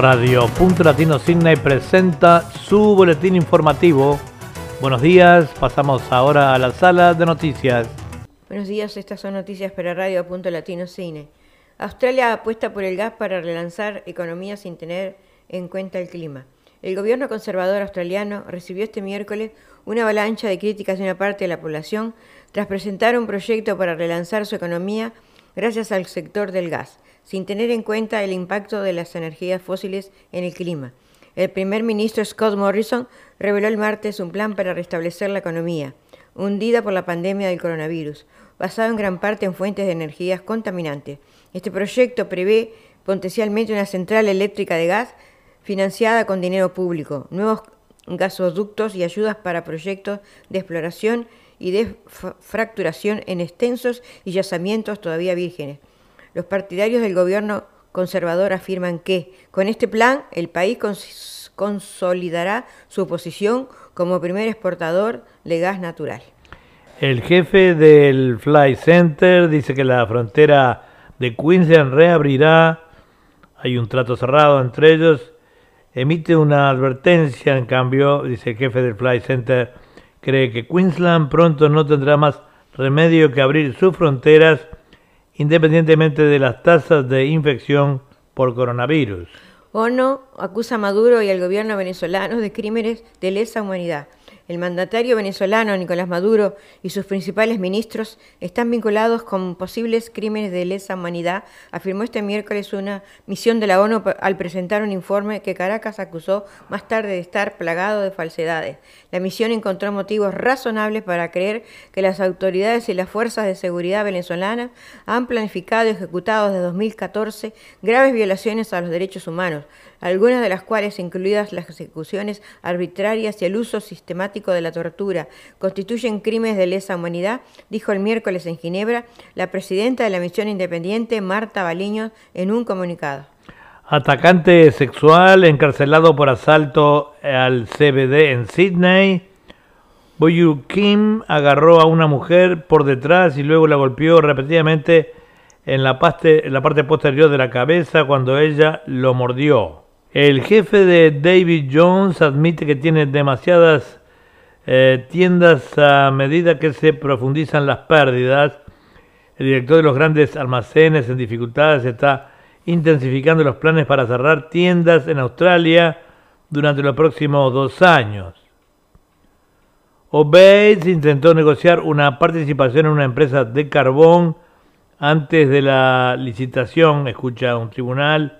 Radio Punto Latino presenta su boletín informativo. Buenos días, pasamos ahora a la sala de noticias. Buenos días, estas son noticias para Radio Punto Latino Cine. Australia apuesta por el gas para relanzar economía sin tener en cuenta el clima. El gobierno conservador australiano recibió este miércoles una avalancha de críticas de una parte de la población tras presentar un proyecto para relanzar su economía gracias al sector del gas, sin tener en cuenta el impacto de las energías fósiles en el clima. El primer ministro Scott Morrison reveló el martes un plan para restablecer la economía, hundida por la pandemia del coronavirus, basado en gran parte en fuentes de energías contaminantes. Este proyecto prevé potencialmente una central eléctrica de gas financiada con dinero público, nuevos gasoductos y ayudas para proyectos de exploración y de fracturación en extensos y yacimientos todavía vírgenes. Los partidarios del gobierno conservador afirman que con este plan el país consolidará su posición como primer exportador de gas natural. El jefe del Fly Center dice que la frontera de Queensland reabrirá. Hay un trato cerrado entre ellos. Emite una advertencia, en cambio, dice el jefe del Fly Center, cree que Queensland pronto no tendrá más remedio que abrir sus fronteras independientemente de las tasas de infección por coronavirus. ONU acusa a Maduro y al gobierno venezolano de crímenes de lesa humanidad. El mandatario venezolano Nicolás Maduro y sus principales ministros están vinculados con posibles crímenes de lesa humanidad, afirmó este miércoles una misión de la ONU al presentar un informe que Caracas acusó más tarde de estar plagado de falsedades. La misión encontró motivos razonables para creer que las autoridades y las fuerzas de seguridad venezolanas han planificado y ejecutado desde 2014 graves violaciones a los derechos humanos, algunas de las cuales, incluidas las ejecuciones arbitrarias y el uso sistemático de la tortura, constituyen crímenes de lesa humanidad, dijo el miércoles en Ginebra la presidenta de la misión independiente, Marta Baliño, en un comunicado. Atacante sexual encarcelado por asalto al CBD en Sydney. Boyu Kim agarró a una mujer por detrás y luego la golpeó repetidamente en la parte posterior de la cabeza cuando ella lo mordió. El jefe de David Jones admite que tiene demasiadas eh, tiendas a medida que se profundizan las pérdidas. El director de los grandes almacenes en dificultades está intensificando los planes para cerrar tiendas en Australia durante los próximos dos años. Obeys intentó negociar una participación en una empresa de carbón antes de la licitación, escucha un tribunal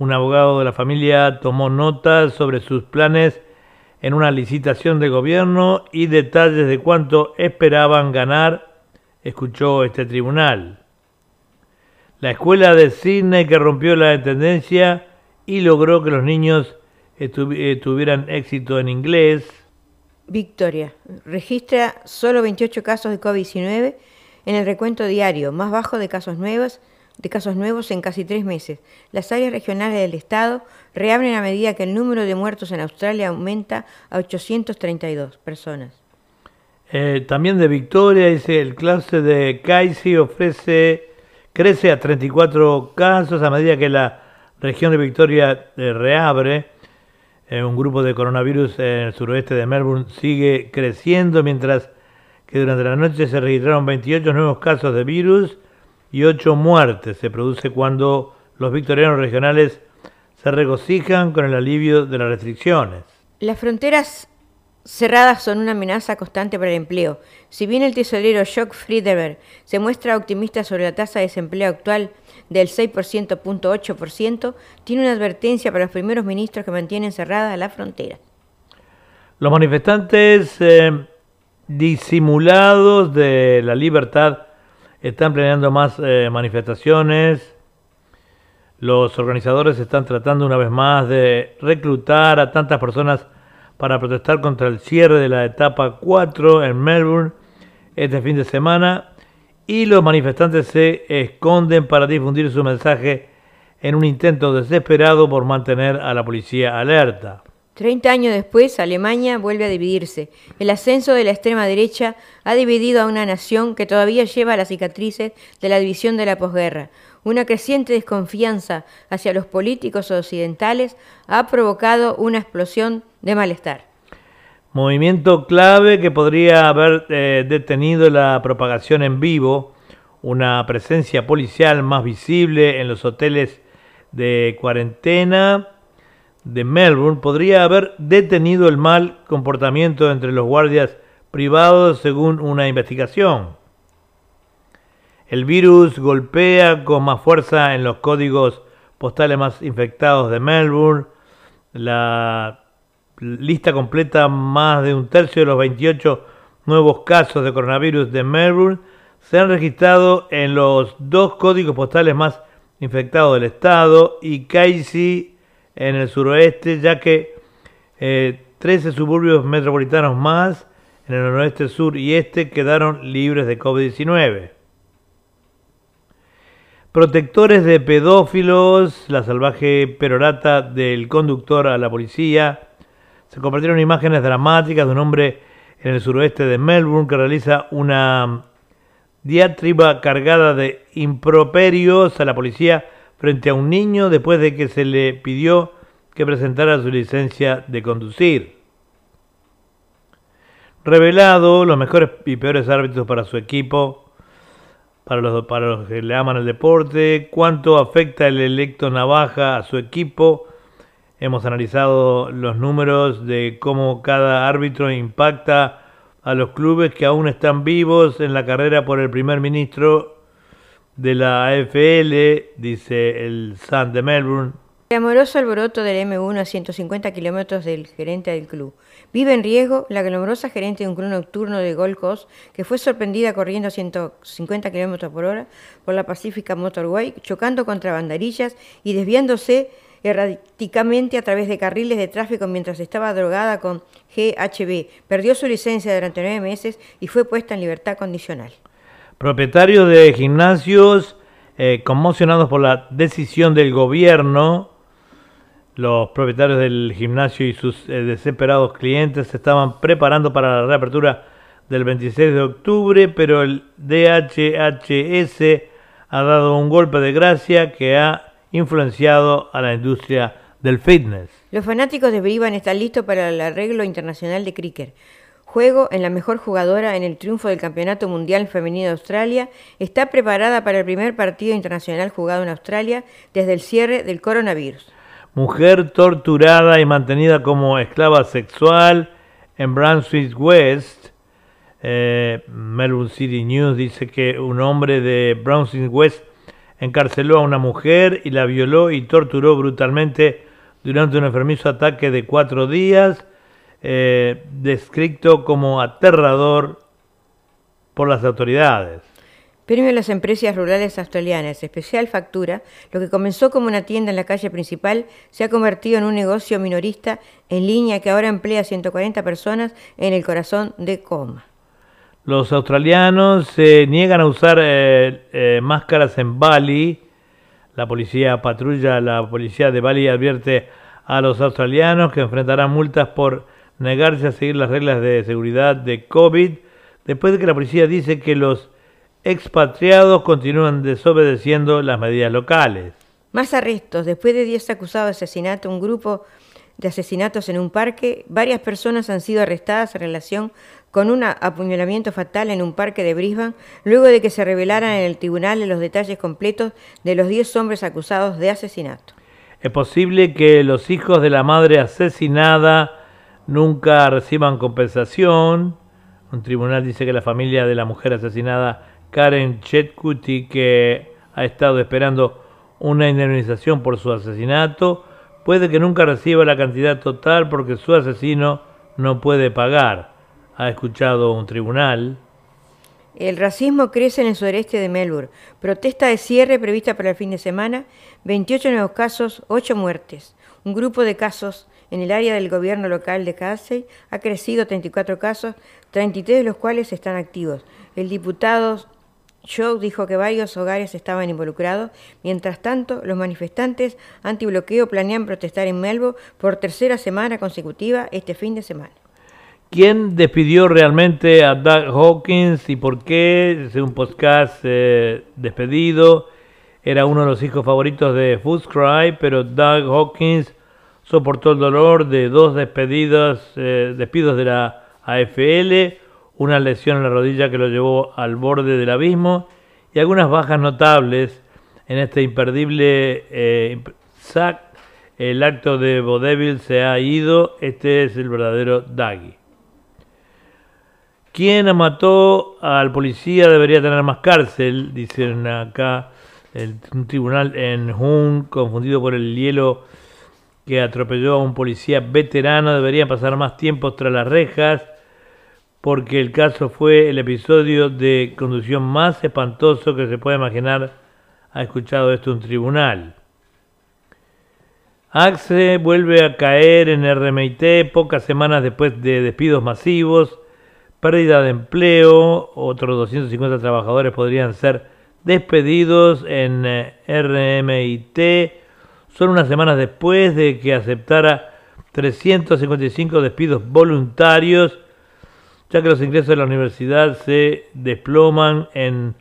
un abogado de la familia tomó notas sobre sus planes en una licitación de gobierno y detalles de cuánto esperaban ganar, escuchó este tribunal. La escuela de Sydney que rompió la tendencia y logró que los niños tuvieran éxito en inglés. Victoria registra solo 28 casos de COVID-19 en el recuento diario, más bajo de casos nuevos de casos nuevos en casi tres meses. Las áreas regionales del Estado reabren a medida que el número de muertos en Australia aumenta a 832 personas. Eh, también de Victoria, dice el clase de Casey ofrece, crece a 34 casos a medida que la región de Victoria eh, reabre. Eh, un grupo de coronavirus en el suroeste de Melbourne sigue creciendo, mientras que durante la noche se registraron 28 nuevos casos de virus y ocho muertes se produce cuando los victorianos regionales se regocijan con el alivio de las restricciones. Las fronteras cerradas son una amenaza constante para el empleo. Si bien el tesorero Jock Friedberg se muestra optimista sobre la tasa de desempleo actual del 6%.8%, tiene una advertencia para los primeros ministros que mantienen cerrada la frontera. Los manifestantes eh, disimulados de la libertad están planeando más eh, manifestaciones. Los organizadores están tratando una vez más de reclutar a tantas personas para protestar contra el cierre de la etapa 4 en Melbourne este fin de semana y los manifestantes se esconden para difundir su mensaje en un intento desesperado por mantener a la policía alerta. Treinta años después, Alemania vuelve a dividirse. El ascenso de la extrema derecha ha dividido a una nación que todavía lleva las cicatrices de la división de la posguerra. Una creciente desconfianza hacia los políticos occidentales ha provocado una explosión de malestar. Movimiento clave que podría haber eh, detenido la propagación en vivo, una presencia policial más visible en los hoteles de cuarentena de Melbourne podría haber detenido el mal comportamiento entre los guardias privados según una investigación. El virus golpea con más fuerza en los códigos postales más infectados de Melbourne. La lista completa más de un tercio de los 28 nuevos casos de coronavirus de Melbourne se han registrado en los dos códigos postales más infectados del estado y Casey en el suroeste, ya que 13 eh, suburbios metropolitanos más en el noroeste, sur y este quedaron libres de COVID-19. Protectores de pedófilos, la salvaje perorata del conductor a la policía. Se compartieron imágenes dramáticas de un hombre en el suroeste de Melbourne que realiza una diatriba cargada de improperios a la policía frente a un niño después de que se le pidió que presentara su licencia de conducir. Revelado los mejores y peores árbitros para su equipo, para los, para los que le aman el deporte, cuánto afecta el electo Navaja a su equipo. Hemos analizado los números de cómo cada árbitro impacta a los clubes que aún están vivos en la carrera por el primer ministro de la AFL, dice el Sun de Melbourne. El amoroso alboroto del M1 a 150 kilómetros del gerente del club. Vive en riesgo la glamorosa gerente de un club nocturno de Gold Coast que fue sorprendida corriendo a 150 kilómetros por hora por la Pacifica Motorway, chocando contra banderillas y desviándose erráticamente a través de carriles de tráfico mientras estaba drogada con GHB. Perdió su licencia durante nueve meses y fue puesta en libertad condicional. Propietarios de gimnasios eh, conmocionados por la decisión del gobierno, los propietarios del gimnasio y sus eh, desesperados clientes se estaban preparando para la reapertura del 26 de octubre, pero el DHHS ha dado un golpe de gracia que ha influenciado a la industria del fitness. Los fanáticos de Brivan están listos para el arreglo internacional de cricket. Juego en la mejor jugadora en el triunfo del Campeonato Mundial Femenino de Australia, está preparada para el primer partido internacional jugado en Australia desde el cierre del coronavirus. Mujer torturada y mantenida como esclava sexual en Brunswick West. Eh, Melbourne City News dice que un hombre de Brunswick West encarceló a una mujer y la violó y torturó brutalmente durante un enfermizo ataque de cuatro días eh, descrito como aterrador por las autoridades. Premio a las empresas rurales australianas, especial factura, lo que comenzó como una tienda en la calle principal se ha convertido en un negocio minorista en línea que ahora emplea 140 personas en el corazón de Coma. Los australianos se niegan a usar eh, eh, máscaras en Bali. La policía patrulla, la policía de Bali advierte a los australianos que enfrentarán multas por negarse a seguir las reglas de seguridad de COVID, después de que la policía dice que los expatriados continúan desobedeciendo las medidas locales. Más arrestos. Después de 10 acusados de asesinato, un grupo de asesinatos en un parque, varias personas han sido arrestadas en relación con un apuñalamiento fatal en un parque de Brisbane, luego de que se revelaran en el tribunal los detalles completos de los 10 hombres acusados de asesinato. Es posible que los hijos de la madre asesinada nunca reciban compensación. Un tribunal dice que la familia de la mujer asesinada, Karen Chetkuti, que ha estado esperando una indemnización por su asesinato, puede que nunca reciba la cantidad total porque su asesino no puede pagar, ha escuchado un tribunal. El racismo crece en el sureste de Melbourne. Protesta de cierre prevista para el fin de semana. 28 nuevos casos, 8 muertes. Un grupo de casos en el área del gobierno local de Casey ha crecido 34 casos, 33 de los cuales están activos. El diputado Show dijo que varios hogares estaban involucrados. Mientras tanto, los manifestantes antibloqueo planean protestar en Melbourne por tercera semana consecutiva este fin de semana. ¿Quién despidió realmente a Doug Hawkins y por qué? Es un podcast eh, despedido. Era uno de los hijos favoritos de Footscry, pero Doug Hawkins soportó el dolor de dos despedidos, eh, despidos de la AFL, una lesión en la rodilla que lo llevó al borde del abismo y algunas bajas notables en este imperdible eh, sack. El acto de Vodevil se ha ido. Este es el verdadero Dougie. Quien mató al policía debería tener más cárcel, dicen acá el, un tribunal en Hun, confundido por el hielo que atropelló a un policía veterano, debería pasar más tiempo tras las rejas, porque el caso fue el episodio de conducción más espantoso que se puede imaginar. Ha escuchado esto un tribunal. Axe vuelve a caer en RMIT pocas semanas después de despidos masivos pérdida de empleo, otros 250 trabajadores podrían ser despedidos en eh, RMIT, solo unas semanas después de que aceptara 355 despidos voluntarios, ya que los ingresos de la universidad se desploman en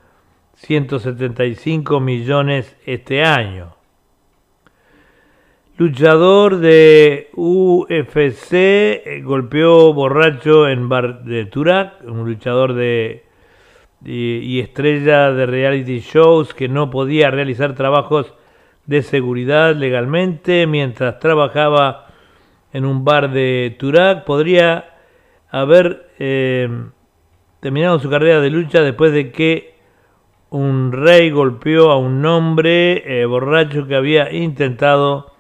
175 millones este año. Luchador de UFC, eh, golpeó borracho en bar de Turak, un luchador de, y estrella de reality shows que no podía realizar trabajos de seguridad legalmente mientras trabajaba en un bar de Turak. Podría haber eh, terminado su carrera de lucha después de que un rey golpeó a un hombre eh, borracho que había intentado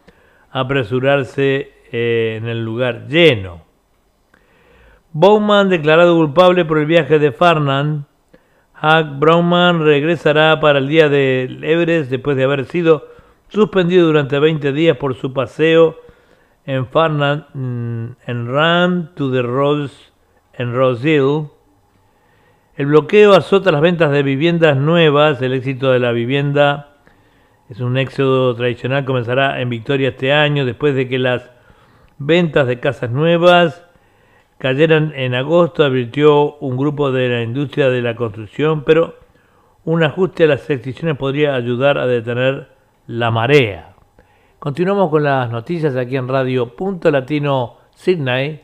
apresurarse eh, en el lugar lleno. Bowman declarado culpable por el viaje de Farnan. Hack Brownman regresará para el día del Everest después de haber sido suspendido durante 20 días por su paseo en Farnan mm, en Run to the Rose en Rose Hill. El bloqueo azota las ventas de viviendas nuevas, el éxito de la vivienda es un éxodo tradicional, comenzará en Victoria este año, después de que las ventas de casas nuevas cayeran en agosto, advirtió un grupo de la industria de la construcción, pero un ajuste a las restricciones podría ayudar a detener la marea. Continuamos con las noticias aquí en Radio Punto Latino Sydney.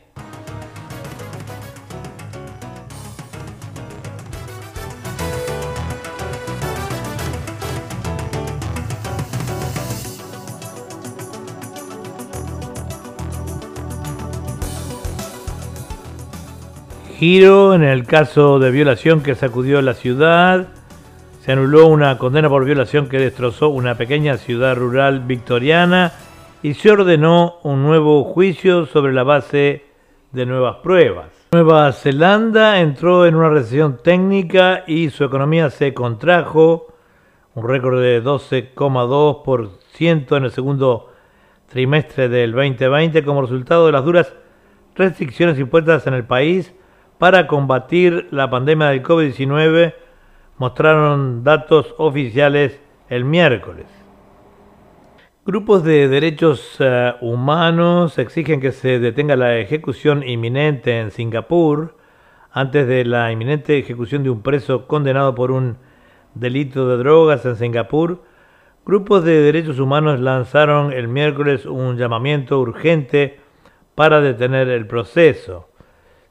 Giro en el caso de violación que sacudió la ciudad. Se anuló una condena por violación que destrozó una pequeña ciudad rural victoriana y se ordenó un nuevo juicio sobre la base de nuevas pruebas. Nueva Zelanda entró en una recesión técnica y su economía se contrajo, un récord de 12,2% en el segundo trimestre del 2020 como resultado de las duras restricciones impuestas en el país para combatir la pandemia del COVID-19 mostraron datos oficiales el miércoles. Grupos de derechos eh, humanos exigen que se detenga la ejecución inminente en Singapur antes de la inminente ejecución de un preso condenado por un delito de drogas en Singapur. Grupos de derechos humanos lanzaron el miércoles un llamamiento urgente para detener el proceso.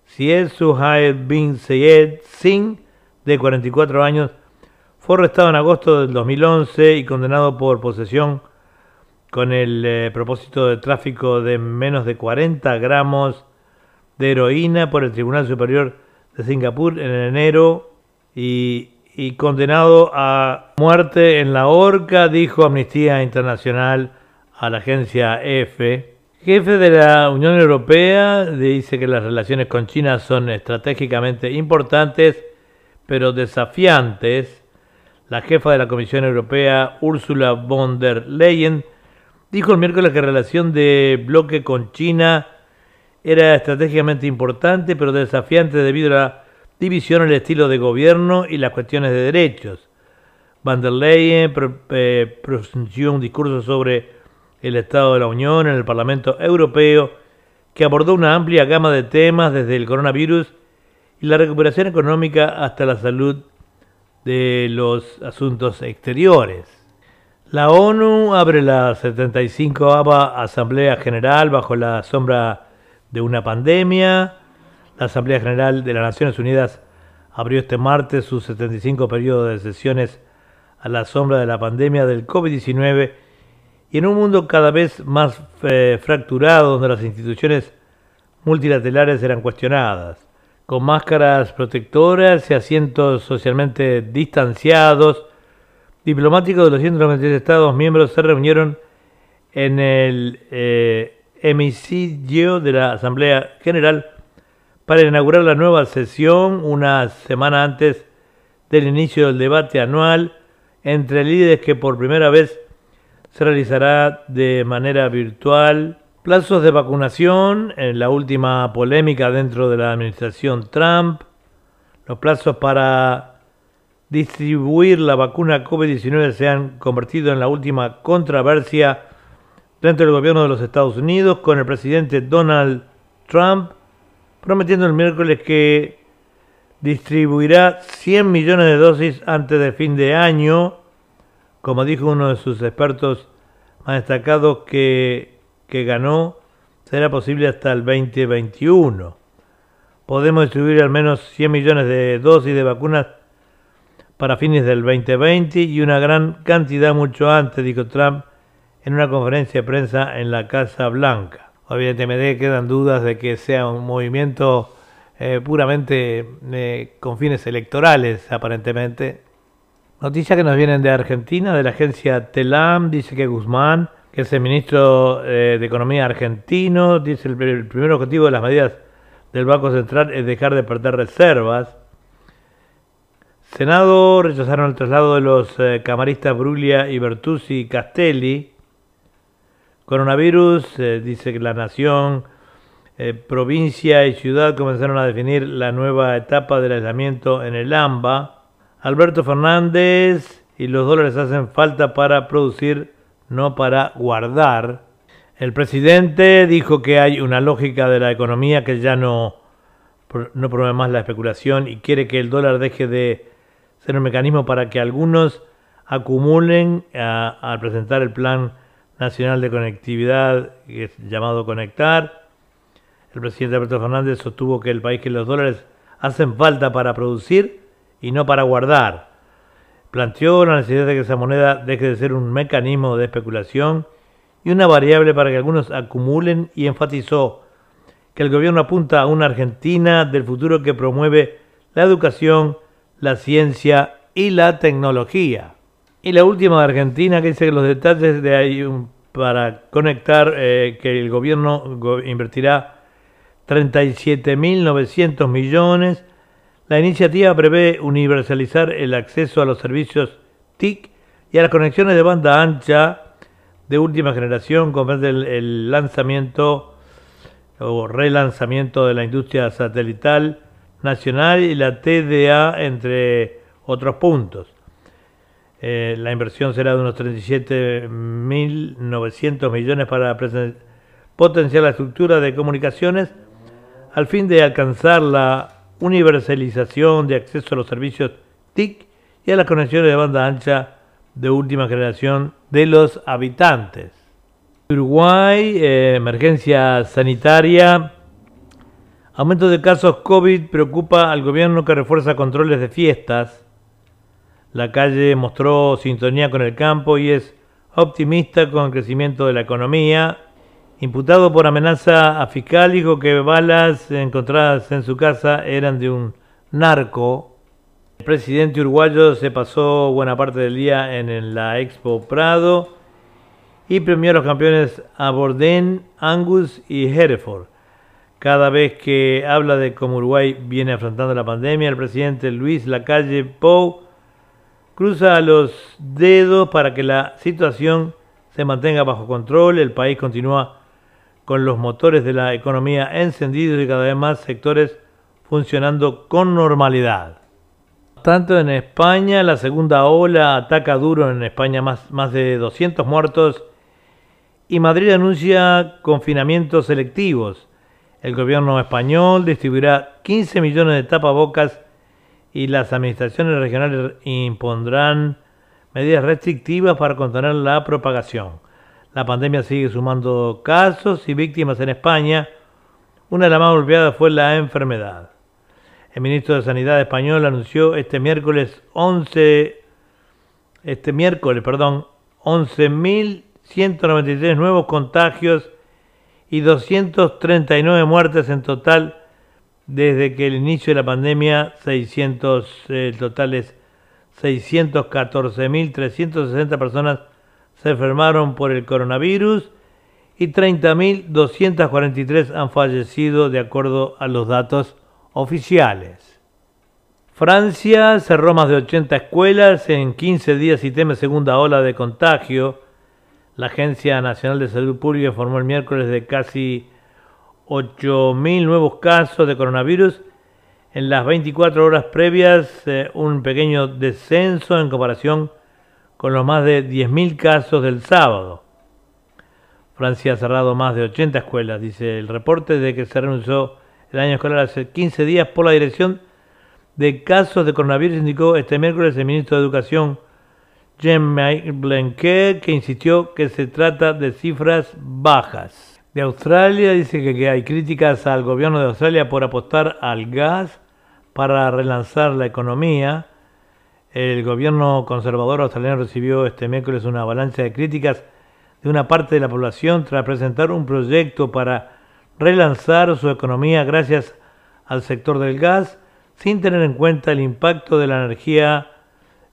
Syed Suhail bin Sayed Singh, de 44 años, fue arrestado en agosto del 2011 y condenado por posesión con el eh, propósito de tráfico de menos de 40 gramos de heroína por el Tribunal Superior de Singapur en enero y, y condenado a muerte en la horca, dijo Amnistía Internacional a la agencia EFE jefe de la Unión Europea dice que las relaciones con China son estratégicamente importantes, pero desafiantes. La jefa de la Comisión Europea, Ursula von der Leyen, dijo el miércoles que la relación de bloque con China era estratégicamente importante, pero desafiante debido a la división en el estilo de gobierno y las cuestiones de derechos. Van der Leyen eh, pronunció un discurso sobre el Estado de la Unión en el Parlamento Europeo que abordó una amplia gama de temas desde el coronavirus y la recuperación económica hasta la salud de los asuntos exteriores. La ONU abre la 75 Asamblea General bajo la sombra de una pandemia. La Asamblea General de las Naciones Unidas abrió este martes su 75 periodo de sesiones a la sombra de la pandemia del COVID-19 y en un mundo cada vez más eh, fracturado donde las instituciones multilaterales eran cuestionadas, con máscaras protectoras y asientos socialmente distanciados, diplomáticos de los 193 Estados miembros se reunieron en el eh, hemiciclo de la Asamblea General para inaugurar la nueva sesión una semana antes del inicio del debate anual entre líderes que por primera vez se realizará de manera virtual. Plazos de vacunación en la última polémica dentro de la administración Trump. Los plazos para distribuir la vacuna COVID-19 se han convertido en la última controversia dentro del gobierno de los Estados Unidos, con el presidente Donald Trump prometiendo el miércoles que distribuirá 100 millones de dosis antes de fin de año, como dijo uno de sus expertos más destacados que, que ganó, será posible hasta el 2021. Podemos distribuir al menos 100 millones de dosis de vacunas para fines del 2020 y una gran cantidad mucho antes, dijo Trump en una conferencia de prensa en la Casa Blanca. Obviamente quedan dudas de que sea un movimiento eh, puramente eh, con fines electorales, aparentemente. Noticias que nos vienen de Argentina, de la agencia TELAM, dice que Guzmán, que es el ministro eh, de Economía argentino, dice el, el primer objetivo de las medidas del Banco Central es dejar de perder reservas. Senado rechazaron el traslado de los eh, camaristas Bruglia y Bertuzzi Castelli. Coronavirus, eh, dice que la nación, provincia y ciudad comenzaron a definir la nueva etapa del aislamiento en el AMBA. Alberto Fernández y los dólares hacen falta para producir, no para guardar. El presidente dijo que hay una lógica de la economía que ya no, no promueve más la especulación y quiere que el dólar deje de ser un mecanismo para que algunos acumulen al presentar el Plan Nacional de Conectividad, que es llamado Conectar. El presidente Alberto Fernández sostuvo que el país que los dólares hacen falta para producir y no para guardar. Planteó la necesidad de que esa moneda deje de ser un mecanismo de especulación y una variable para que algunos acumulen y enfatizó que el gobierno apunta a una Argentina del futuro que promueve la educación, la ciencia y la tecnología. Y la última de Argentina que dice que los detalles de ahí para conectar eh, que el gobierno invertirá 37.900 millones. La iniciativa prevé universalizar el acceso a los servicios TIC y a las conexiones de banda ancha de última generación, comprende el, el lanzamiento o relanzamiento de la industria satelital nacional y la TDA, entre otros puntos. Eh, la inversión será de unos 37.900 millones para potenciar la estructura de comunicaciones al fin de alcanzar la universalización de acceso a los servicios TIC y a las conexiones de banda ancha de última generación de los habitantes. Uruguay, eh, emergencia sanitaria Aumento de casos COVID preocupa al gobierno que refuerza controles de fiestas. La calle mostró sintonía con el campo y es optimista con el crecimiento de la economía. Imputado por amenaza a fiscal, dijo que balas encontradas en su casa eran de un narco. El presidente uruguayo se pasó buena parte del día en la Expo Prado y premió a los campeones Abordén, Angus y Hereford. Cada vez que habla de cómo Uruguay viene afrontando la pandemia, el presidente Luis Lacalle Pou cruza los dedos para que la situación se mantenga bajo control. El país continúa con los motores de la economía encendidos y cada vez más sectores funcionando con normalidad. Tanto en España, la segunda ola ataca duro en España, más, más de 200 muertos, y Madrid anuncia confinamientos selectivos. El gobierno español distribuirá 15 millones de tapabocas y las administraciones regionales impondrán medidas restrictivas para contener la propagación. La pandemia sigue sumando casos y víctimas en España. Una de las más golpeadas fue la enfermedad. El ministro de Sanidad español anunció este miércoles 11 este miércoles, perdón, 11.193 nuevos contagios y 239 muertes en total desde que el inicio de la pandemia, 600 eh, totales 614.360 personas se enfermaron por el coronavirus y 30.243 han fallecido de acuerdo a los datos oficiales. Francia cerró más de 80 escuelas en 15 días y teme segunda ola de contagio. La Agencia Nacional de Salud Pública informó el miércoles de casi 8.000 nuevos casos de coronavirus. En las 24 horas previas, eh, un pequeño descenso en comparación con los más de 10.000 casos del sábado. Francia ha cerrado más de 80 escuelas, dice el reporte de que se renunció el año escolar hace 15 días por la dirección de casos de coronavirus, indicó este miércoles el ministro de Educación, Jean Blanquet, que insistió que se trata de cifras bajas. De Australia dice que, hay críticas al gobierno de Australia por apostar al gas para relanzar la economía. El gobierno conservador australiano recibió este miércoles una avalancha de críticas de una parte de la población tras presentar un proyecto para relanzar su economía gracias al sector del gas sin tener en cuenta el impacto de la energía,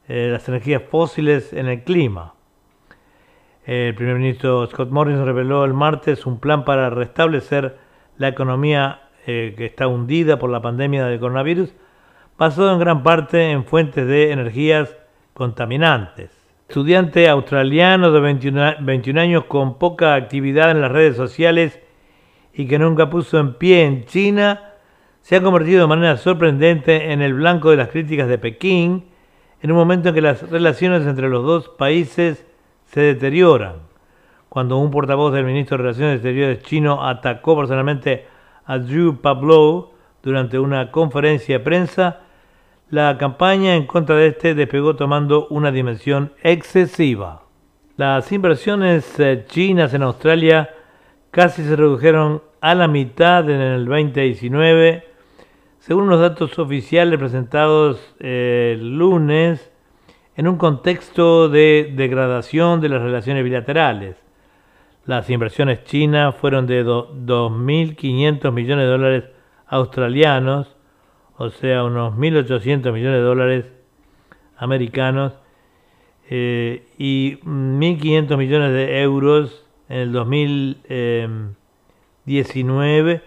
eh, las energías fósiles en el clima. El primer ministro Scott Morrison reveló el martes un plan para restablecer la economía eh, que está hundida por la pandemia del coronavirus, basado en gran parte en fuentes de energías contaminantes. Estudiante australiano de 21, 21 años con poca actividad en las redes sociales y que nunca puso en pie en China, se ha convertido de manera sorprendente en el blanco de las críticas de Pekín, en un momento en que las relaciones entre los dos países se deterioran. Cuando un portavoz del ministro de Relaciones Exteriores chino atacó personalmente a Zhu Pablo durante una conferencia de prensa, la campaña en contra de este despegó tomando una dimensión excesiva. Las inversiones eh, chinas en Australia casi se redujeron a la mitad en el 2019, según los datos oficiales presentados eh, el lunes, en un contexto de degradación de las relaciones bilaterales. Las inversiones chinas fueron de 2.500 millones de dólares australianos, o sea, unos 1.800 millones de dólares americanos, eh, y 1.500 millones de euros en el 2019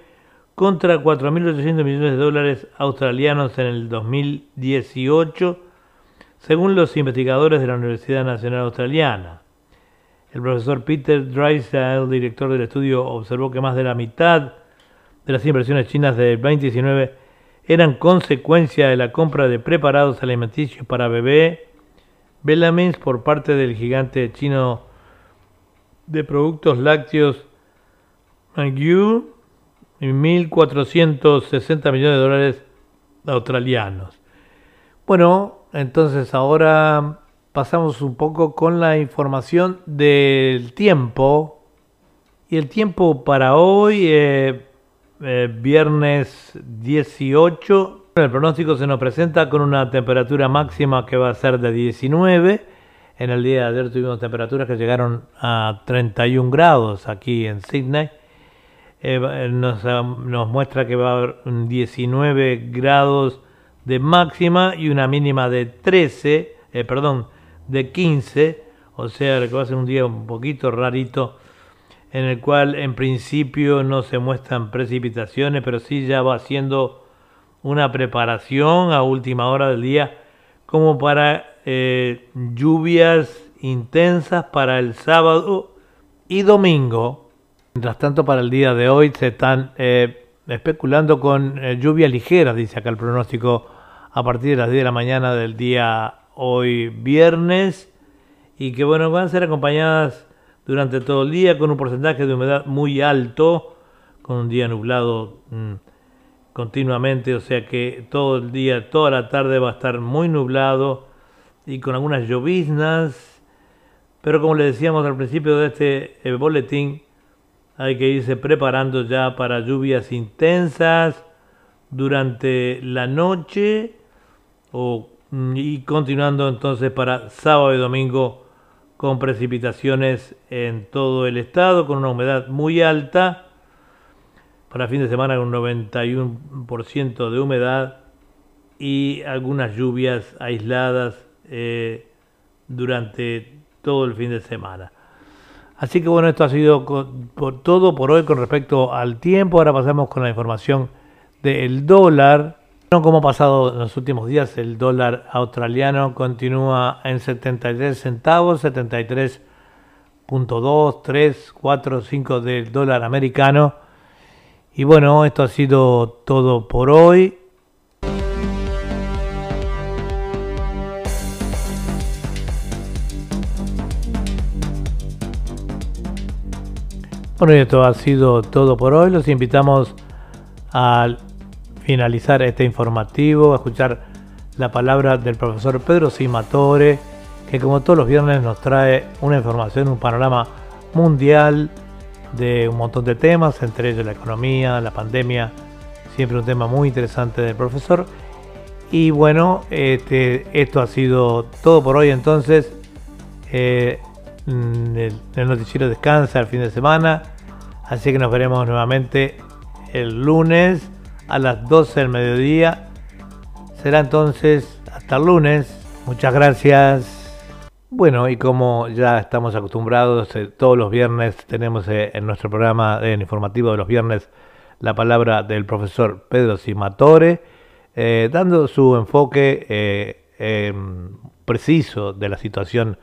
contra 4.800 millones de dólares australianos en el 2018, según los investigadores de la Universidad Nacional Australiana. El profesor Peter Drysdale, director del estudio, observó que más de la mitad de las inversiones chinas del 2019 eran consecuencia de la compra de preparados alimenticios para bebé, Bellamins por parte del gigante chino de productos lácteos Magyu y 1.460 millones de dólares australianos. Bueno, entonces ahora pasamos un poco con la información del tiempo. Y el tiempo para hoy, eh, eh, viernes 18, el pronóstico se nos presenta con una temperatura máxima que va a ser de 19 en el día de ayer tuvimos temperaturas que llegaron a 31 grados aquí en Sydney. Eh, nos, nos, muestra que va a haber 19 grados de máxima y una mínima de 13, eh, perdón, de 15, o sea que va a ser un día un poquito rarito en el cual en principio no se muestran precipitaciones, pero sí ya va haciendo una preparación a última hora del día como para eh, lluvias intensas para el sábado y domingo. Mientras tanto, para el día de hoy se están eh, especulando con eh, lluvias ligeras, dice acá el pronóstico, a partir de las 10 de la mañana del día hoy viernes, y que bueno, van a ser acompañadas durante todo el día con un porcentaje de humedad muy alto, con un día nublado mm, continuamente, o sea que todo el día, toda la tarde va a estar muy nublado y con algunas lloviznas, pero como le decíamos al principio de este eh, boletín, hay que irse preparando ya para lluvias intensas durante la noche mm, y continuando entonces para sábado y domingo con precipitaciones en todo el estado, con una humedad muy alta, para fin de semana con un 91% de humedad y algunas lluvias aisladas eh, durante todo el fin de semana. Así que bueno, esto ha sido todo por hoy con respecto al tiempo. Ahora pasamos con la información del dólar. Como ha pasado en los últimos días, el dólar australiano continúa en 73 centavos, 73.2, 3, 4, 5 del dólar americano. Y bueno, esto ha sido todo por hoy. Bueno, esto ha sido todo por hoy. Los invitamos a finalizar este informativo, escuchar la palabra del profesor Pedro Simatore, que como todos los viernes nos trae una información, un panorama mundial de un montón de temas, entre ellos la economía, la pandemia, siempre un tema muy interesante del profesor. Y bueno, este, esto ha sido todo por hoy entonces. Eh, Mm, el, noticiero descansa el fin de semana, así que nos veremos nuevamente el lunes a las 12 del mediodía. Será entonces hasta el lunes. Muchas gracias. Bueno, y como ya estamos acostumbrados, eh, todos los viernes tenemos eh, en nuestro programa en informativo de los viernes la palabra del profesor Pedro Simatore, eh, dando su enfoque preciso de la situación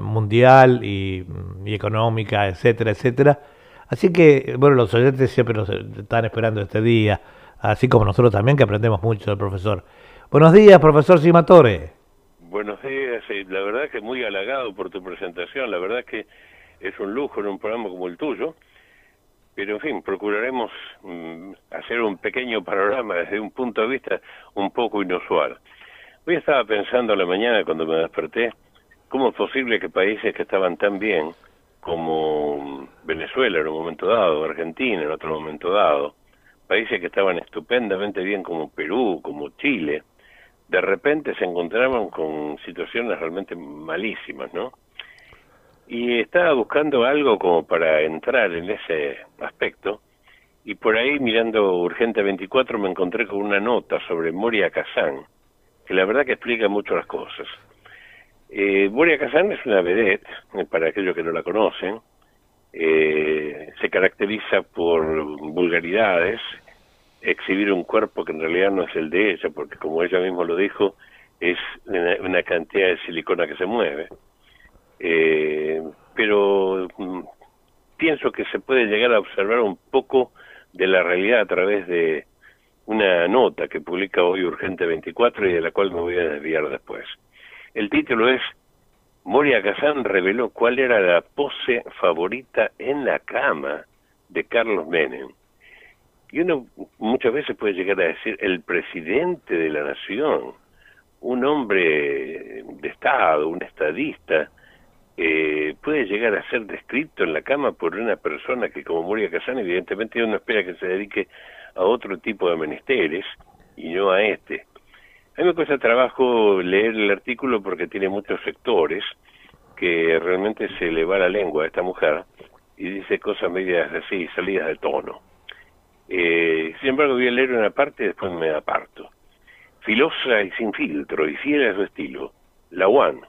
mundial y, económica, etcétera, etcétera. Así que, bueno, los oyentes siempre nos están esperando este día, así como nosotros también que aprendemos mucho del profesor. Buenos días, profesor Simatore. Buenos días, la verdad que muy halagado por tu presentación, la verdad que es un lujo en un programa como el tuyo, pero en fin, procuraremos mm, hacer un pequeño panorama desde un punto de vista un poco inusual. Hoy estaba pensando a la mañana cuando me desperté, ¿Cómo es posible que países que estaban tan bien como Venezuela en un momento dado, Argentina en otro momento dado, países que estaban estupendamente bien como Perú, como Chile, de repente se encontraban con situaciones realmente malísimas, ¿no? Y estaba buscando algo como para entrar en ese aspecto, y por ahí mirando Urgente 24 me encontré con una nota sobre Moria Kazán, que la verdad que explica mucho las cosas. Eh, Moria Kazan es una vedette, eh, para aquellos que no la conocen. Eh, se caracteriza por vulgaridades, exhibir un cuerpo que en realidad no es el de ella, porque como ella misma lo dijo, es una, cantidad de silicona que se mueve. Eh, pero mm, pienso que se puede llegar a observar un poco de la realidad a través de una nota que publica hoy Urgente 24 y de la cual me voy a desviar después. El título es Moria Kazan reveló cuál era la pose favorita en la cama de Carlos Menem. Y uno muchas veces puede llegar a decir el presidente de la nación, un hombre de Estado, un estadista, eh, puede llegar a ser descrito en la cama por una persona que como Moria Kazan evidentemente uno espera que se dedique a otro tipo de menesteres y no a este. A mí me cuesta trabajo leer el artículo porque tiene muchos sectores que realmente se le va la lengua a esta mujer y dice cosas medias así, salidas de tono. Eh, sin embargo, voy a leer una parte y después me aparto. Filosa y sin filtro y fiel a su estilo, la One,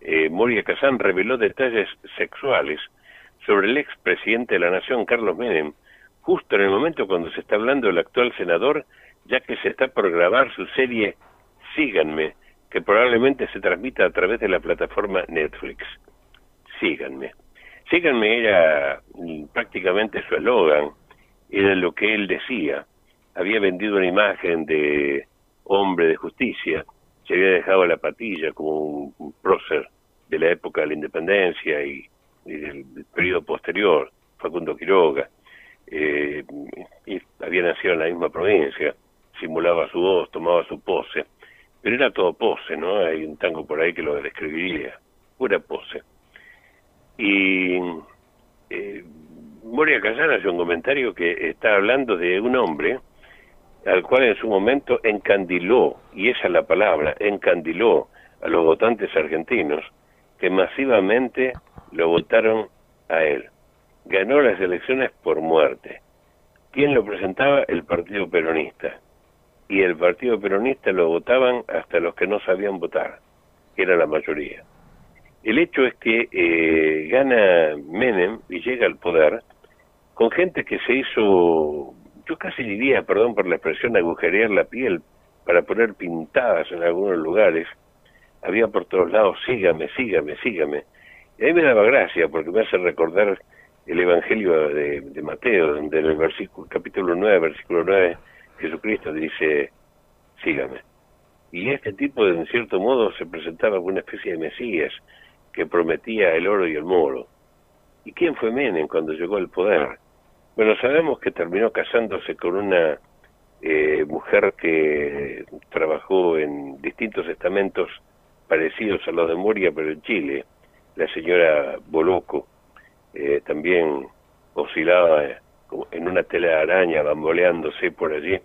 eh, Moria Kazan reveló detalles sexuales sobre el expresidente de la Nación, Carlos Menem, justo en el momento cuando se está hablando del actual senador, ya que se está por grabar su serie síganme, que probablemente se transmita a través de la plataforma Netflix. Síganme. Síganme era mm, prácticamente su eslogan, era lo que él decía. había vendido una imagen de hombre de justicia, se había dejado la patilla como un, prócer de la época de la independencia y, del, periodo posterior, Facundo Quiroga, eh, y había nacido en la misma provincia, simulaba su voz, tomaba su pose, pero era todo pose, ¿no? Hay un tango por ahí que lo describiría, pura pose. Y eh, Moria Casana hace un comentario que está hablando de un hombre al cual en su momento encandiló, y esa es la palabra, encandiló a los votantes argentinos que masivamente lo votaron a él. Ganó las elecciones por muerte. ¿Quién lo presentaba? El Partido Peronista. Y el Partido Peronista lo votaban hasta los que no sabían votar, que era la mayoría. El hecho es que eh, gana Menem y llega al poder con gente que se hizo yo casi diría, perdón por la expresión, agujerear la piel para poner pintadas en algunos lugares. Había por todos lados, sígame, sígame, sígame. Y a mí me daba gracia porque me hace recordar el Evangelio de, Mateo, donde en el versículo, capítulo 9, versículo 9, Jesucristo dice, sígame. Y este tipo, en cierto modo, se presentaba como una especie de Mesías que prometía el oro y el moro. ¿Y quién fue Menem cuando llegó al poder? Bueno, sabemos que terminó casándose con una eh, mujer que trabajó en distintos estamentos parecidos a los de Moria, pero en Chile, la señora Boloco, eh, también oscilaba en una tela de araña, bamboleándose por allí,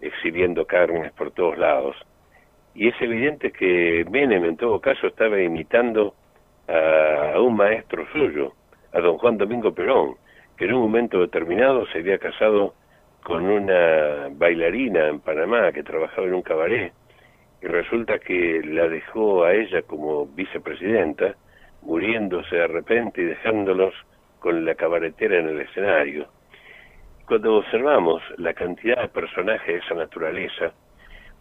exhibiendo carnes por todos lados. Y es evidente que Menem, en todo caso, estaba imitando a un maestro suyo, a don Juan Domingo Perón, que en un momento determinado se había casado con una bailarina en Panamá que trabajaba en un cabaret y resulta que la dejó a ella como vicepresidenta, muriéndose de repente y dejándolos con la cabaretera en el escenario. Cuando observamos la cantidad de personajes de esa naturaleza,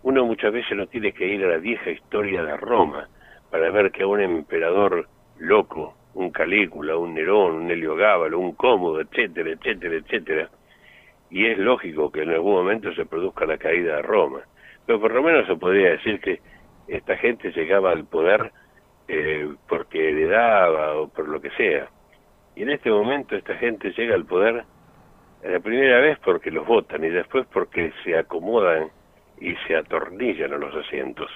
uno muchas veces no tiene que ir a la vieja historia de Roma para ver que a un emperador loco, un Calícula, un Nerón, un Heliogábalo, un Cómodo, etcétera, etcétera, etcétera. Y es lógico que en algún momento se produzca la caída de Roma. Pero por lo menos se podría decir que esta gente llegaba al poder eh, porque heredaba o por lo que sea. Y en este momento esta gente llega al poder la primera vez porque los votan y después porque se acomodan y se atornillan a los asientos.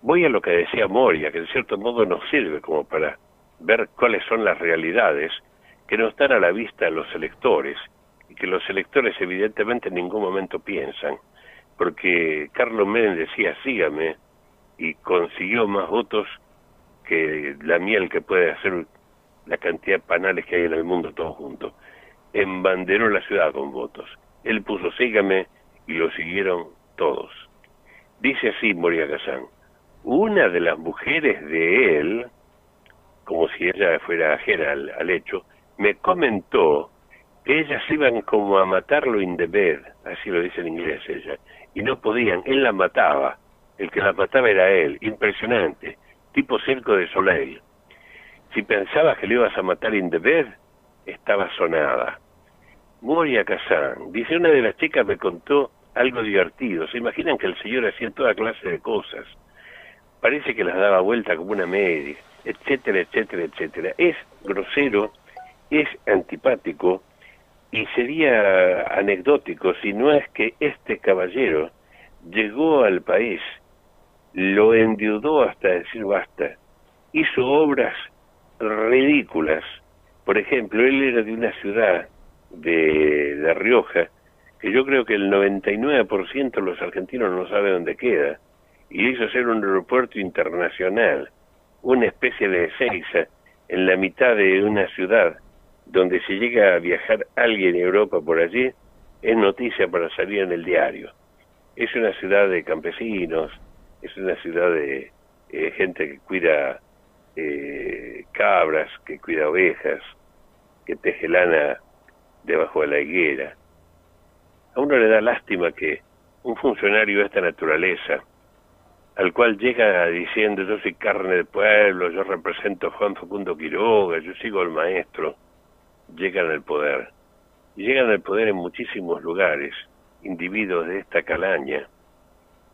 Voy a lo que decía Moria, que en cierto modo nos sirve como para ver cuáles son las realidades que no están a la vista de los electores y que los electores evidentemente en ningún momento piensan, porque Carlos Menem decía sígame y consiguió más votos que la miel que puede hacer la cantidad de panales que hay en el mundo todos juntos. Embanderó la ciudad con votos. Él puso sígame y lo siguieron todos. Dice así Moria Kazán, una de las mujeres de él, como si ella fuera ajena al, hecho, me comentó que ellas iban como a matarlo in the bed, así lo dice en inglés ella, y no podían, él la mataba, el que la mataba era él, impresionante, tipo cerco de Soleil. Si pensabas que le ibas a matar in the bed, estaba sonada. Moria Kazan, dice una de las chicas me contó algo divertido, se imaginan que el señor hacía toda clase de cosas, parece que las daba vuelta como una media etcétera, etcétera, etcétera. Es grosero, es antipático y sería anecdótico si no es que este caballero llegó al país, lo endeudó hasta decir basta, hizo obras ridículas. Por ejemplo, él era de una ciudad de La Rioja, que yo creo que el 99% de los argentinos no sabe dónde queda, y hizo ser un aeropuerto internacional una especie de Ezeiza en la mitad de una ciudad donde si llega a viajar alguien en Europa por allí, es noticia para salir en el diario. Es una ciudad de campesinos, es una ciudad de eh, gente que cuida eh, cabras, que cuida ovejas, que teje lana debajo de la higuera. A uno le da lástima que un funcionario de esta naturaleza, al cual llega diciendo yo soy carne del pueblo, yo represento a Juan Facundo Quiroga, yo sigo al maestro, llegan al poder. Y llegan al poder en muchísimos lugares individuos de esta calaña,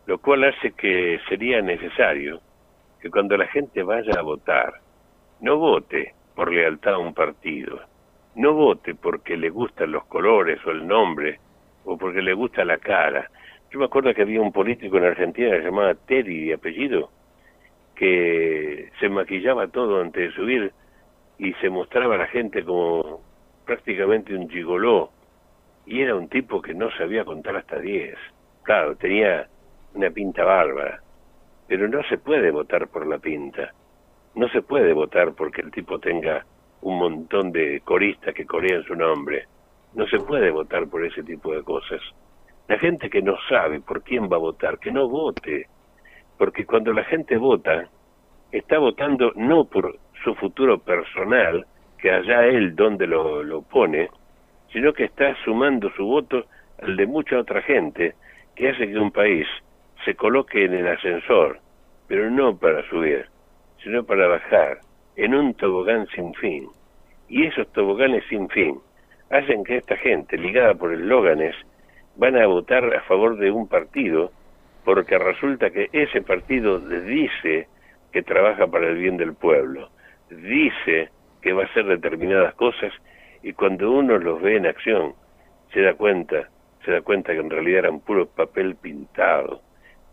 lo cual hace que sería necesario que cuando la gente vaya a votar, no vote por lealtad a un partido, no vote porque le gustan los colores o el nombre o porque le gusta la cara. Yo me acuerdo que había un político en Argentina que se llamaba Teddy de apellido, que se maquillaba todo antes de subir y se mostraba a la gente como prácticamente un gigoló y era un tipo que no sabía contar hasta 10. Claro, tenía una pinta bárbara, pero no se puede votar por la pinta. No se puede votar porque el tipo tenga un montón de coristas que corean su nombre. No se puede votar por ese tipo de cosas. La gente que no sabe por quién va a votar, que no vote. Porque cuando la gente vota, está votando no por su futuro personal, que allá él donde lo, lo pone, sino que está sumando su voto al de mucha otra gente, que hace que un país se coloque en el ascensor, pero no para subir, sino para bajar, en un tobogán sin fin. Y esos toboganes sin fin hacen que esta gente, ligada por eslóganes, van a votar a favor de un partido, porque resulta que ese partido dice que trabaja para el bien del pueblo, dice que va a hacer determinadas cosas y cuando uno los ve en acción se da cuenta, se da cuenta que en realidad eran puro papel pintado,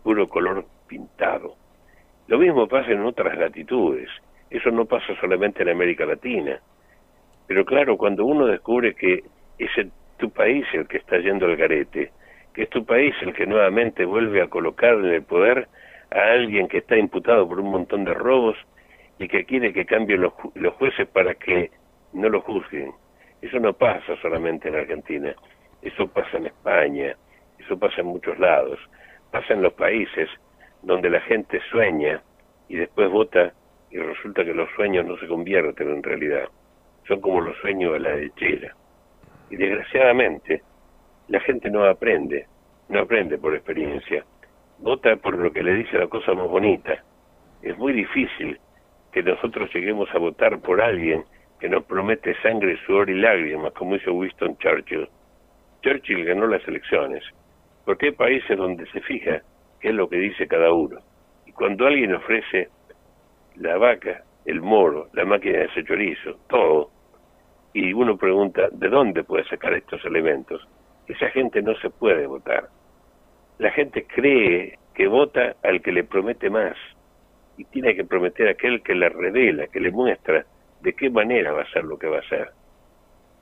puro color pintado. Lo mismo pasa en otras latitudes, eso no pasa solamente en América Latina. Pero claro, cuando uno descubre que es tu país el que está yendo al garete, que es tu país el que nuevamente vuelve a colocar en el poder a alguien que está imputado por un montón de robos y que quiere que cambien los, jueces para que no lo juzguen. Eso no pasa solamente en Argentina, eso pasa en España, eso pasa en muchos lados, pasa en los países donde la gente sueña y después vota y resulta que los sueños no se convierten en realidad, son como los sueños de la lechera. Y desgraciadamente la gente no aprende, no aprende por experiencia, vota por lo que le dice la cosa más bonita. Es muy difícil que nosotros lleguemos a votar por alguien que nos promete sangre, sudor y lágrimas, como hizo Winston Churchill. Churchill ganó las elecciones, porque hay países donde se fija qué es lo que dice cada uno. Y cuando alguien ofrece la vaca, el moro, la máquina de ese chorizo, todo, y uno pregunta, ¿de dónde puede sacar estos elementos? Esa gente no se puede votar. La gente cree que vota al que le promete más y tiene que prometer a aquel que le revela, que le muestra de qué manera va a ser lo que va a ser.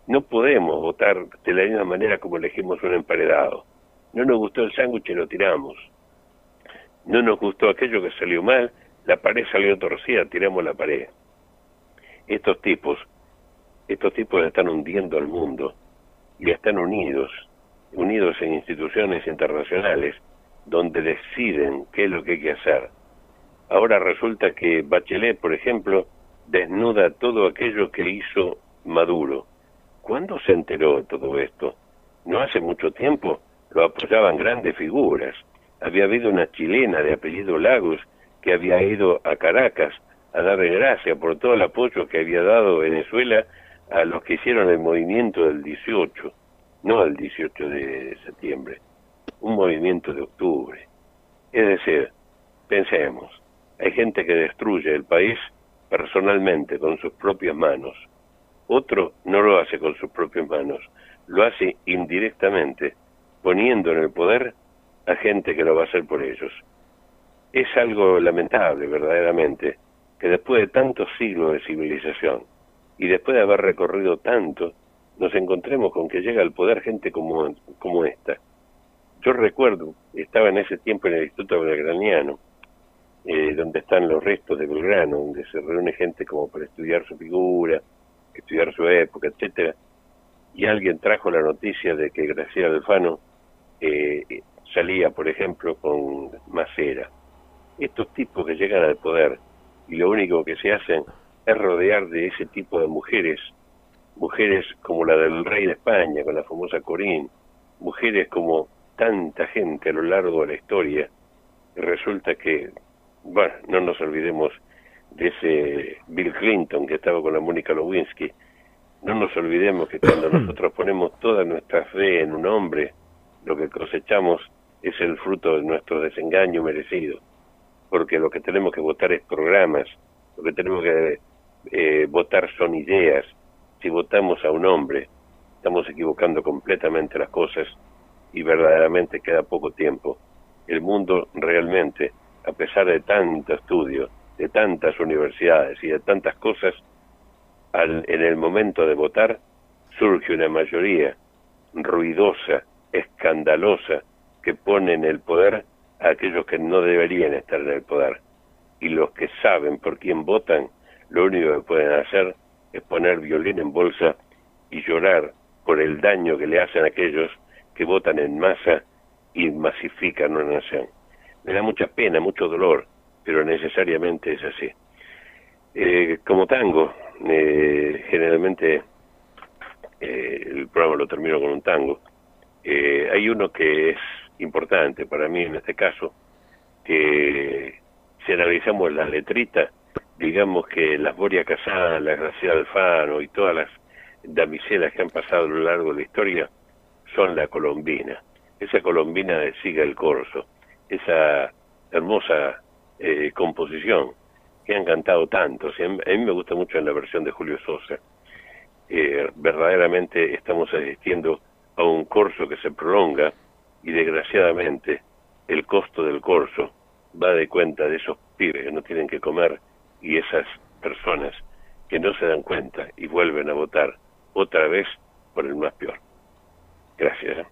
No podemos votar de la misma manera como elegimos un emparedado. No nos gustó el sándwich y lo tiramos. No nos gustó aquello que salió mal, la pared salió torcida, tiramos la pared. Estos tipos, estos tipos están hundiendo al mundo y están unidos, unidos en instituciones internacionales donde deciden qué es lo que hay que hacer. Ahora resulta que Bachelet, por ejemplo, desnuda todo aquello que hizo Maduro. ¿Cuándo se enteró de todo esto? No hace mucho tiempo lo apoyaban grandes figuras. Había habido una chilena de apellido Lagos que había ido a Caracas a darle gracias por todo el apoyo que había dado Venezuela a los que hicieron el movimiento del 18, no el 18 de septiembre, un movimiento de octubre. Es decir, pensemos, hay gente que destruye el país personalmente, con sus propias manos. Otro no lo hace con sus propias manos, lo hace indirectamente, poniendo en el poder a gente que lo va a hacer por ellos. Es algo lamentable, verdaderamente, que después de tantos siglos de civilización y después de haber recorrido tanto, nos encontremos con que llega al poder gente como, como esta. Yo recuerdo, estaba en ese tiempo en el Instituto Belgraniano, eh, donde están los restos de Belgrano, donde se reúne gente como para estudiar su figura, estudiar su época, etcétera, y alguien trajo la noticia de que Graciela Alfano eh, salía, por ejemplo, con Macera. Estos tipos que llegan al poder y lo único que se hacen es rodear de ese tipo de mujeres, mujeres como la del rey de España, con la famosa Corín, mujeres como tanta gente a lo largo de la historia, resulta que bueno, no nos olvidemos de ese Bill Clinton que estaba con la Mónica Lewinsky. No nos olvidemos que cuando nosotros ponemos toda nuestra fe en un hombre, lo que cosechamos es el fruto de nuestro desengaño merecido, porque lo que tenemos que votar es programas, lo que tenemos que eh, votar son ideas. Si votamos a un hombre, estamos equivocando completamente las cosas y verdaderamente queda poco tiempo. El mundo realmente, a pesar de tanto estudio, de tantas universidades y de tantas cosas, al, en el momento de votar surge una mayoría ruidosa, escandalosa, que pone en el poder a aquellos que no deberían estar en el poder. Y los que saben por quién votan, lo único que pueden hacer es poner violín en bolsa y llorar por el daño que le hacen a aquellos que votan en masa y masifican una nación. Me da mucha pena, mucho dolor, pero necesariamente es así. Eh, como tango, eh, generalmente eh, el programa lo termino con un tango. hay uno que es importante para mí en este caso, que si analizamos la letrita, digamos que las Boria Casada, la Gracia Alfano y todas las damiselas que han pasado a lo largo de la historia son la colombina. Esa colombina de Siga el Corso, esa hermosa eh, composición que han cantado tantos. a mí me gusta mucho en la versión de Julio Sosa. Eh, verdaderamente estamos asistiendo a un corso que se prolonga y desgraciadamente el costo del corso va de cuenta de esos pibes que no tienen que comer y esas personas que no se dan cuenta y vuelven a votar otra vez por el más peor. Gracias. ¿eh?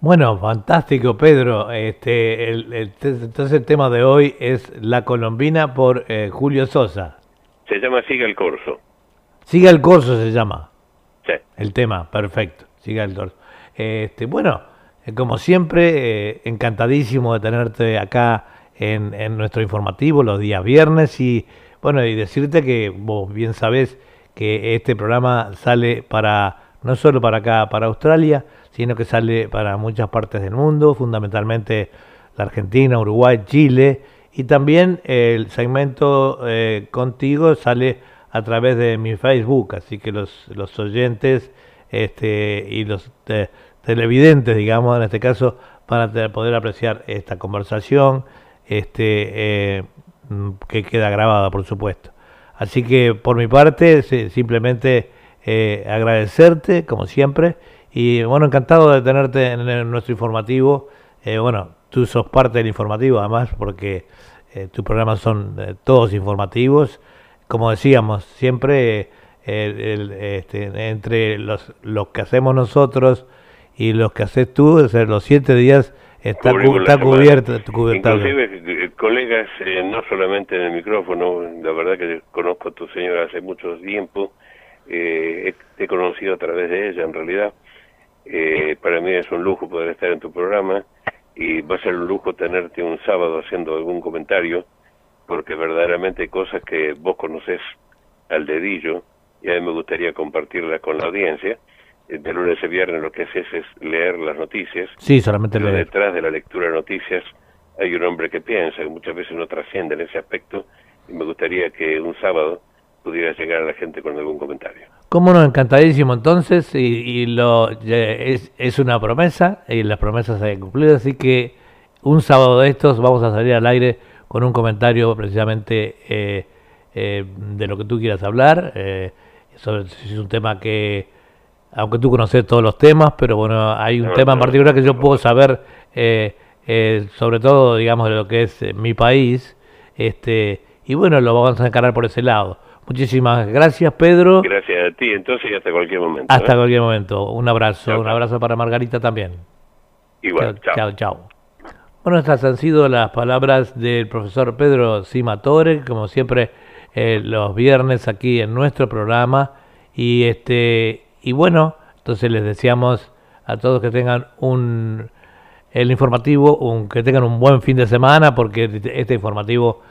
Bueno, fantástico, Pedro. Este, el, entonces el tema de hoy es La Colombina por eh, Julio Sosa. Se llama Siga el Corso. Siga el Corso se llama. Sí. El tema, perfecto. Siga el Corso. Este, bueno, eh, como siempre, encantadísimo de tenerte acá en, nuestro informativo los días viernes y bueno, y decirte que vos bien sabés que este programa sale para no solo para acá, para Australia, sino que sale para muchas partes del mundo, fundamentalmente la Argentina, Uruguay, Chile, y también el segmento eh, contigo sale a través de mi Facebook, así que los, los oyentes este, y los televidentes, digamos, en este caso, van a poder apreciar esta conversación este, eh, que queda grabada, por supuesto. Así que por mi parte, simplemente eh, agradecerte, como siempre, y bueno, encantado de tenerte en, nuestro informativo. Eh, bueno, tú sos parte del informativo, además, porque eh, tus programas son todos informativos. Como decíamos, siempre este, entre los, que hacemos nosotros y los que haces tú, los siete días está, está cubierto. Inclusive, colegas, no solamente en el micrófono, la verdad que conozco a tu señora hace mucho tiempo eh, he conocido a través de ella en realidad. Eh, para mí es un lujo poder estar en tu programa y va a ser un lujo tenerte un sábado haciendo algún comentario, porque verdaderamente hay cosas que vos conoces al dedillo y a mí me gustaría compartirlas con la audiencia. De lunes a viernes lo que haces es leer las noticias. Sí, solamente leer. Detrás de la lectura de noticias hay un hombre que piensa, que muchas veces no trasciende en ese aspecto, y me gustaría que un sábado pudiera llegar a la gente con algún comentario. Cómo no, encantadísimo entonces, y, lo es, es, una promesa, y las promesas se han cumplido, así que un sábado de estos vamos a salir al aire con un comentario precisamente eh, eh, de lo que tú quieras hablar, eh, sobre si es un tema que, aunque tú conoces todos los temas, pero bueno, hay un tema en particular que yo puedo saber, sobre todo, digamos, de lo que es mi país, este y bueno, lo vamos a encarar por ese lado. Muchísimas gracias, Pedro. Gracias a ti, entonces, y hasta cualquier momento. Hasta ¿eh? cualquier momento. Un abrazo, un abrazo para Margarita también. Igual, chao. Chao, Bueno, estas han sido las palabras del profesor Pedro Simatore, como siempre, eh, los viernes aquí en nuestro programa. Y este y bueno, entonces les deseamos a todos que tengan un el informativo, un, que tengan un buen fin de semana, porque este informativo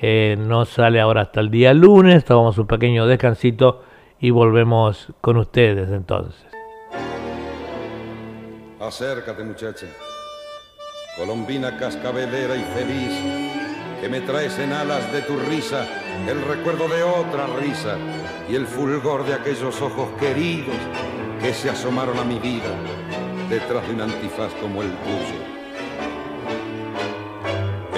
eh, no sale ahora hasta el día lunes, tomamos un pequeño descansito y volvemos con ustedes entonces. Acércate muchacha, colombina cascabelera y feliz, que me traes en alas de tu risa el recuerdo de otra risa y el fulgor de aquellos ojos queridos que se asomaron a mi vida detrás de un antifaz como el tuyo.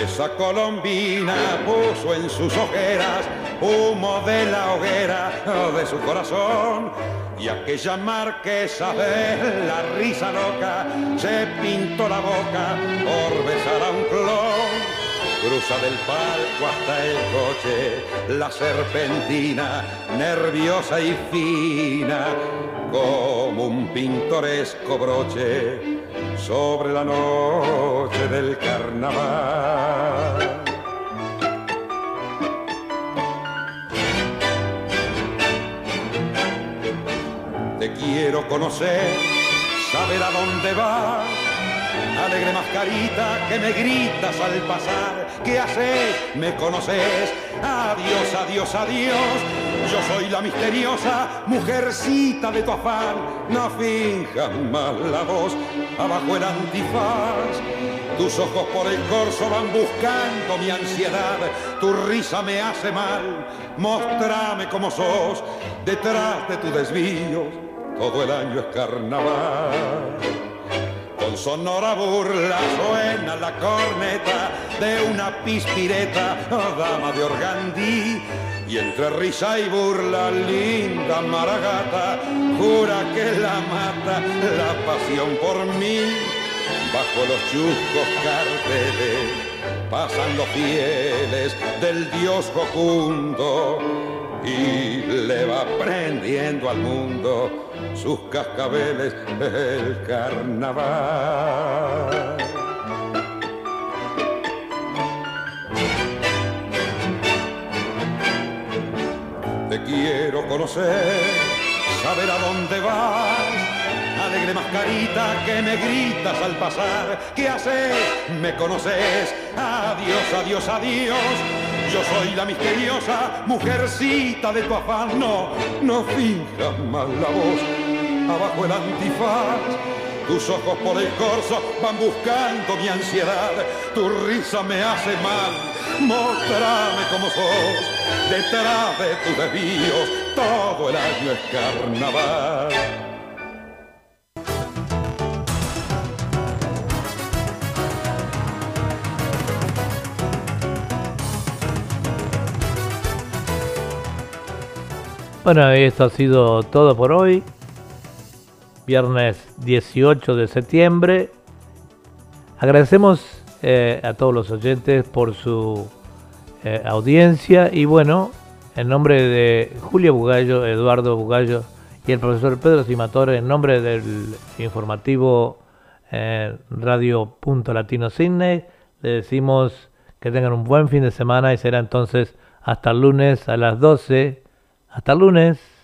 Esa colombina puso en sus ojeras humo de la hoguera de su corazón y aquella marquesa de la risa loca se pintó la boca por besar a un clon. Cruza del palco hasta el coche la serpentina, nerviosa y fina, como un pintoresco broche sobre la noche del carnaval. Te quiero conocer, saber a dónde vas. Alegre mascarita que me gritas al pasar. ¿Qué haces? ¿Me conoces? Adiós, adiós, adiós. Yo soy la misteriosa mujercita de tu afán. No finjas más la voz abajo el antifaz. Tus ojos por el corso van buscando mi ansiedad. Tu risa me hace mal. Mostrame cómo sos detrás de tu desvío todo el año es carnaval. Con sonora burla suena la corneta de una pispireta, oh, dama de organdí. Y entre risa y burla, linda maragata, jura que la mata la pasión por mí. Bajo los chuscos carteles pasan los fieles del dios jocundo y le va prendiendo al mundo sus cascabeles el carnaval. Te quiero conocer, saber a dónde vas, alegre mascarita que me gritas al pasar. ¿Qué haces? ¿Me conoces? Adiós, adiós, adiós yo soy la misteriosa mujercita de tu afán. No, no finjas más la voz. Abajo el antifaz. Tus ojos por el corso van buscando mi ansiedad. Tu risa me hace mal. Mostrame cómo sos. Detrás de tus desvíos todo el año es carnaval. Bueno, esto ha sido todo por hoy. Viernes 18 de septiembre. Agradecemos eh, a todos los oyentes por su eh, audiencia y bueno, en nombre de Julio Bugallo, Eduardo Bugallo y el profesor Pedro Simatore, en nombre del informativo eh, Radio Punto Latino Sydney, le decimos que tengan un buen fin de semana y será entonces hasta el lunes a las 12 hasta lunes.